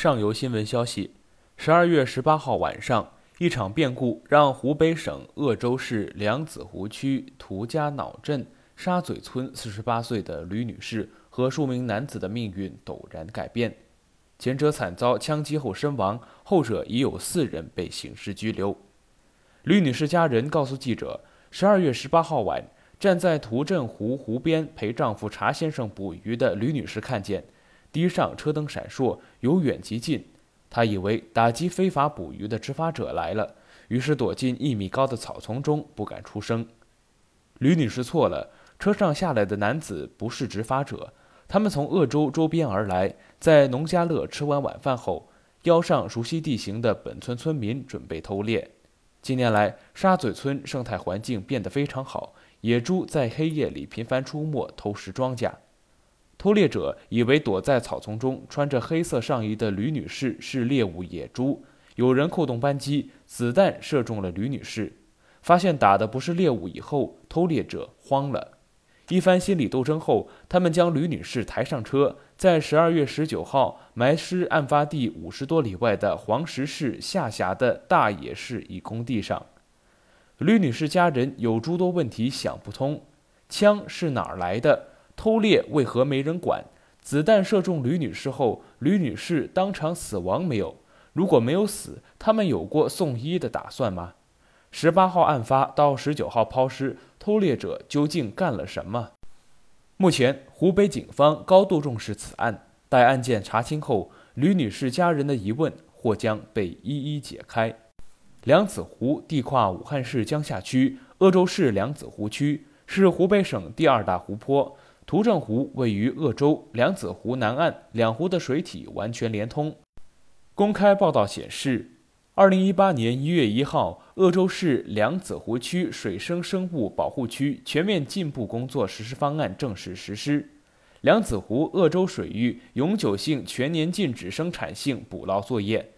上游新闻消息：十二月十八号晚上，一场变故让湖北省鄂州市梁子湖区涂家脑镇沙嘴村四十八岁的吕女士和数名男子的命运陡然改变。前者惨遭枪击后身亡，后者已有四人被刑事拘留。吕女士家人告诉记者，十二月十八号晚，站在涂镇湖湖边陪丈夫查先生捕鱼的吕女士看见。堤上车灯闪烁，由远及近，他以为打击非法捕鱼的执法者来了，于是躲进一米高的草丛中，不敢出声。吕女士错了，车上下来的男子不是执法者，他们从鄂州周边而来，在农家乐吃完晚饭后，邀上熟悉地形的本村村民，准备偷猎。近年来，沙嘴村生态环境变得非常好，野猪在黑夜里频繁出没，偷食庄稼。偷猎者以为躲在草丛中穿着黑色上衣的吕女士是猎物野猪，有人扣动扳机，子弹射中了吕女士。发现打的不是猎物以后，偷猎者慌了。一番心理斗争后，他们将吕女士抬上车，在十二月十九号埋尸案发地五十多里外的黄石市下辖的大冶市一工地上。吕女士家人有诸多问题想不通：枪是哪儿来的？偷猎为何没人管？子弹射中吕女士后，吕女士当场死亡没有？如果没有死，他们有过送医的打算吗？十八号案发到十九号抛尸，偷猎者究竟干了什么？目前，湖北警方高度重视此案，待案件查清后，吕女士家人的疑问或将被一一解开。梁子湖地跨武汉市江夏区、鄂州市梁子湖区，是湖北省第二大湖泊。涂正湖位于鄂州梁子湖南岸，两湖的水体完全连通。公开报道显示，二零一八年一月一号，鄂州市梁子湖区水生生物保护区全面进步工作实施方案正式实施，梁子湖鄂州水域永久性全年禁止生产性捕捞作业。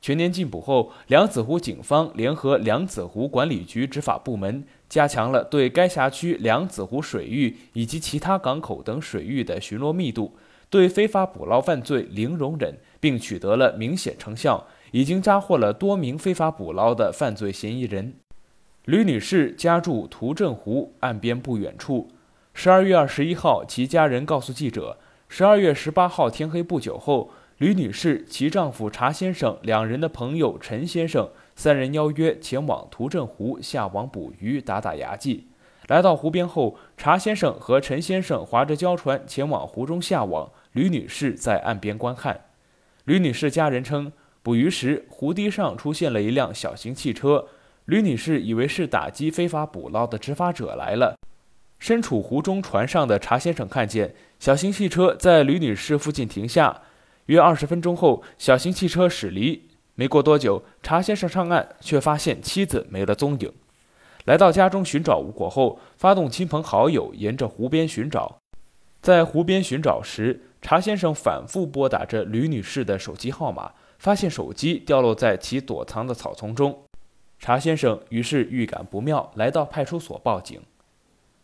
全年禁捕后，梁子湖警方联合梁子湖管理局执法部门，加强了对该辖区梁子湖水域以及其他港口等水域的巡逻密度，对非法捕捞犯罪零容忍，并取得了明显成效，已经抓获了多名非法捕捞的犯罪嫌疑人。吕女士家住涂镇湖岸边不远处。十二月二十一号，其家人告诉记者，十二月十八号天黑不久后。吕女士、其丈夫查先生两人的朋友陈先生三人邀约前往涂镇湖下网捕鱼，打打牙祭。来到湖边后，查先生和陈先生划着胶船前往湖中下网，吕女士在岸边观看。吕女士家人称，捕鱼时湖堤上出现了一辆小型汽车，吕女士以为是打击非法捕捞的执法者来了。身处湖中船上的查先生看见小型汽车在吕女士附近停下。约二十分钟后，小型汽车驶离。没过多久，查先生上岸，却发现妻子没了踪影。来到家中寻找无果后，发动亲朋好友沿着湖边寻找。在湖边寻找时，查先生反复拨打着吕女士的手机号码，发现手机掉落在其躲藏的草丛中。查先生于是预感不妙，来到派出所报警。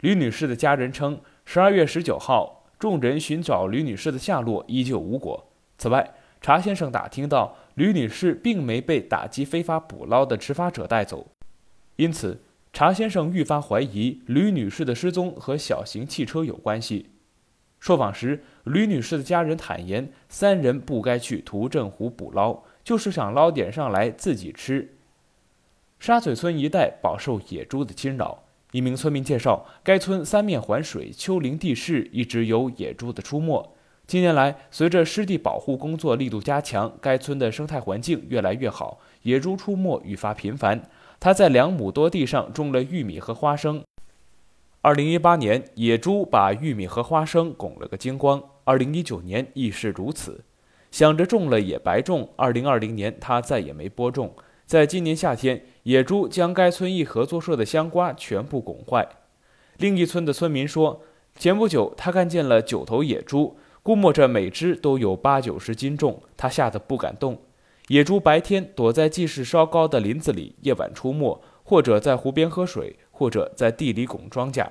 吕女士的家人称，十二月十九号，众人寻找吕女士的下落，依旧无果。此外，查先生打听到吕女士并没被打击非法捕捞的执法者带走，因此查先生愈发怀疑吕女士的失踪和小型汽车有关系。受访时，吕女士的家人坦言，三人不该去涂镇湖捕捞，就是想捞点上来自己吃。沙嘴村一带饱受野猪的侵扰，一名村民介绍，该村三面环水，丘陵地势，一直有野猪的出没。近年来，随着湿地保护工作力度加强，该村的生态环境越来越好，野猪出没愈发频繁。他在两亩多地上种了玉米和花生。二零一八年，野猪把玉米和花生拱了个精光。二零一九年亦是如此。想着种了也白种，二零二零年他再也没播种。在今年夏天，野猪将该村一合作社的香瓜全部拱坏。另一村的村民说，前不久他看见了九头野猪。估摸着每只都有八九十斤重，他吓得不敢动。野猪白天躲在气势稍高的林子里，夜晚出没，或者在湖边喝水，或者在地里拱庄稼。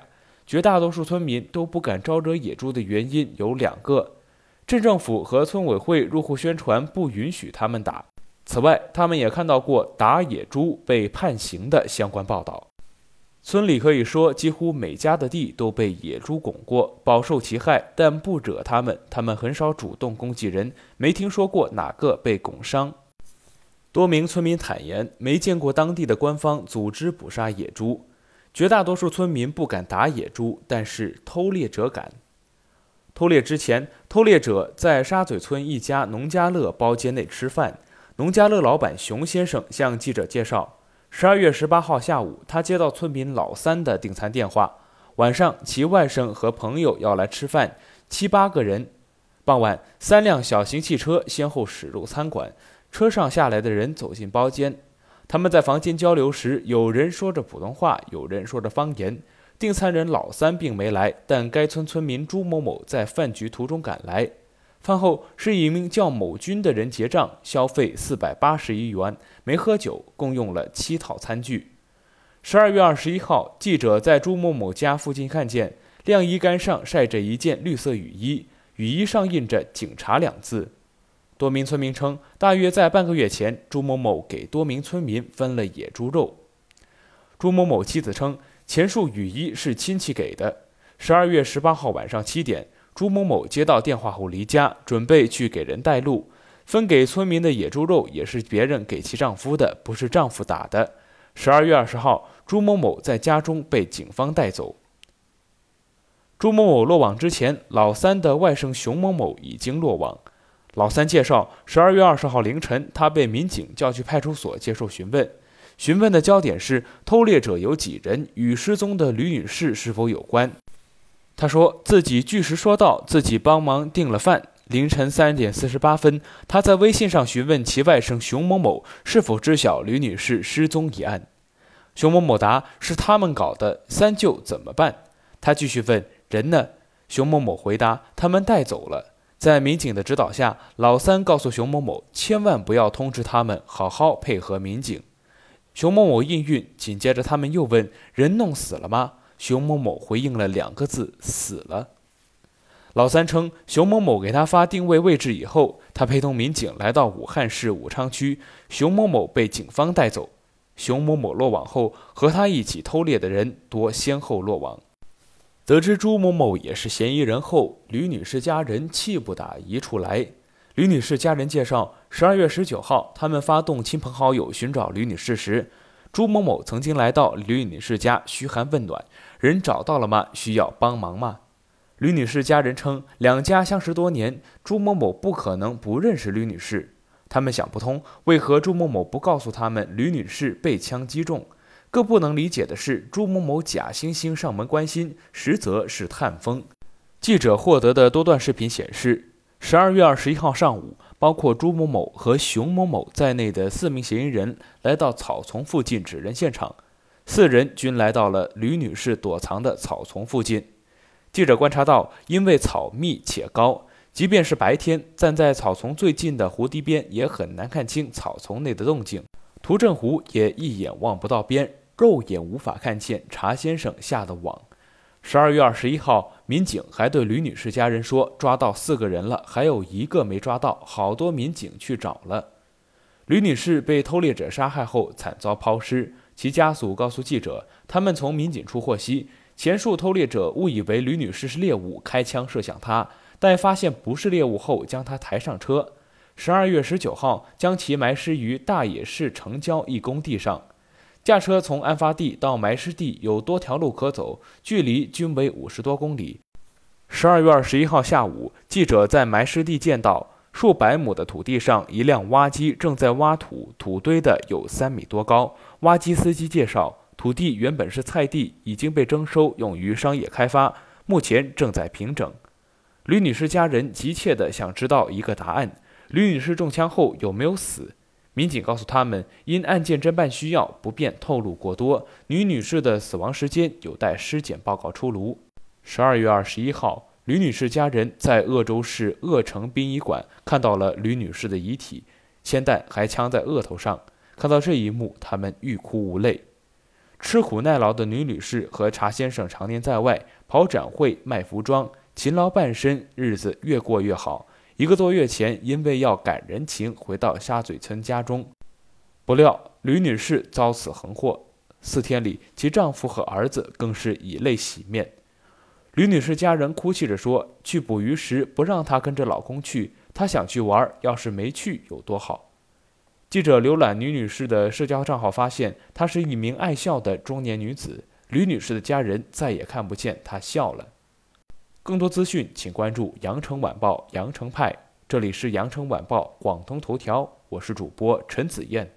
绝大多数村民都不敢招惹野猪的原因有两个：镇政府和村委会入户宣传不允许他们打。此外，他们也看到过打野猪被判刑的相关报道。村里可以说几乎每家的地都被野猪拱过，饱受其害，但不惹他们。他们很少主动攻击人，没听说过哪个被拱伤。多名村民坦言，没见过当地的官方组织捕杀野猪。绝大多数村民不敢打野猪，但是偷猎者敢。偷猎之前，偷猎者在沙嘴村一家农家乐包间内吃饭。农家乐老板熊先生向记者介绍，十二月十八号下午，他接到村民老三的订餐电话，晚上其外甥和朋友要来吃饭，七八个人。傍晚，三辆小型汽车先后驶入餐馆。车上下来的人走进包间，他们在房间交流时，有人说着普通话，有人说着方言。订餐人老三并没来，但该村村民朱某某在饭局途中赶来。饭后是一名叫某军的人结账，消费四百八十一元，没喝酒，共用了七套餐具。十二月二十一号，记者在朱某某家附近看见晾衣杆上晒着一件绿色雨衣，雨衣上印着“警察”两字。多名村民称，大约在半个月前，朱某某给多名村民分了野猪肉。朱某某妻子称，前述雨衣是亲戚给的。十二月十八号晚上七点，朱某某接到电话后离家，准备去给人带路。分给村民的野猪肉也是别人给其丈夫的，不是丈夫打的。十二月二十号，朱某某在家中被警方带走。朱某某落网之前，老三的外甥熊某某已经落网。老三介绍，十二月二十号凌晨，他被民警叫去派出所接受询问。询问的焦点是偷猎者有几人，与失踪的吕女士是否有关。他说自己据实说道，自己帮忙订了饭。凌晨三点四十八分，他在微信上询问其外甥熊某某是否知晓吕女士失踪一案。熊某某答是他们搞的，三舅怎么办？他继续问人呢？熊某某回答他们带走了。在民警的指导下，老三告诉熊某某，千万不要通知他们，好好配合民警。熊某某应允。紧接着，他们又问：“人弄死了吗？”熊某某回应了两个字：“死了。”老三称，熊某某给他发定位位置以后，他陪同民警来到武汉市武昌区，熊某某被警方带走。熊某某落网后，和他一起偷猎的人多先后落网。得知朱某某也是嫌疑人后，吕女士家人气不打一处来。吕女士家人介绍，十二月十九号，他们发动亲朋好友寻找吕女士时，朱某某曾经来到吕女士家嘘寒问暖：“人找到了吗？需要帮忙吗？”吕女士家人称，两家相识多年，朱某某不可能不认识吕女士。他们想不通，为何朱某某不告诉他们吕女士被枪击中？更不能理解的是，朱某某假惺惺上门关心，实则是探风。记者获得的多段视频显示，十二月二十一号上午，包括朱某某和熊某某在内的四名嫌疑人来到草丛附近指认现场，四人均来到了吕女士躲藏的草丛附近。记者观察到，因为草密且高，即便是白天，站在草丛最近的湖堤边，也很难看清草丛内的动静。涂振湖也一眼望不到边。肉眼无法看见查先生下的网。十二月二十一号，民警还对吕女士家人说，抓到四个人了，还有一个没抓到，好多民警去找了。吕女士被偷猎者杀害后惨遭抛尸，其家属告诉记者，他们从民警处获悉，前述偷猎者误以为吕女士是猎物，开枪射向她，待发现不是猎物后，将她抬上车。十二月十九号，将其埋尸于大冶市城郊一工地上。驾车从案发地到埋尸地有多条路可走，距离均为五十多公里。十二月二十一号下午，记者在埋尸地见到数百亩的土地上，一辆挖机正在挖土，土堆的有三米多高。挖机司机介绍，土地原本是菜地，已经被征收用于商业开发，目前正在平整。吕女士家人急切地想知道一个答案：吕女士中枪后有没有死？民警告诉他们，因案件侦办需要，不便透露过多。吕女士的死亡时间有待尸检报告出炉。十二月二十一号，吕女士家人在鄂州市鄂城殡仪馆看到了吕女士的遗体，铅弹还枪在额头上。看到这一幕，他们欲哭无泪。吃苦耐劳的吕女士和查先生常年在外跑展会、卖服装，勤劳半生，日子越过越好。一个多月前，因为要赶人情，回到沙嘴村家中，不料吕女士遭此横祸。四天里，其丈夫和儿子更是以泪洗面。吕女士家人哭泣着说：“去捕鱼时不让她跟着老公去，她想去玩，要是没去有多好。”记者浏览吕女士的社交账号，发现她是一名爱笑的中年女子。吕女士的家人再也看不见她笑了。更多资讯，请关注《羊城晚报》羊城派。这里是《羊城晚报》广东头条，我是主播陈子燕。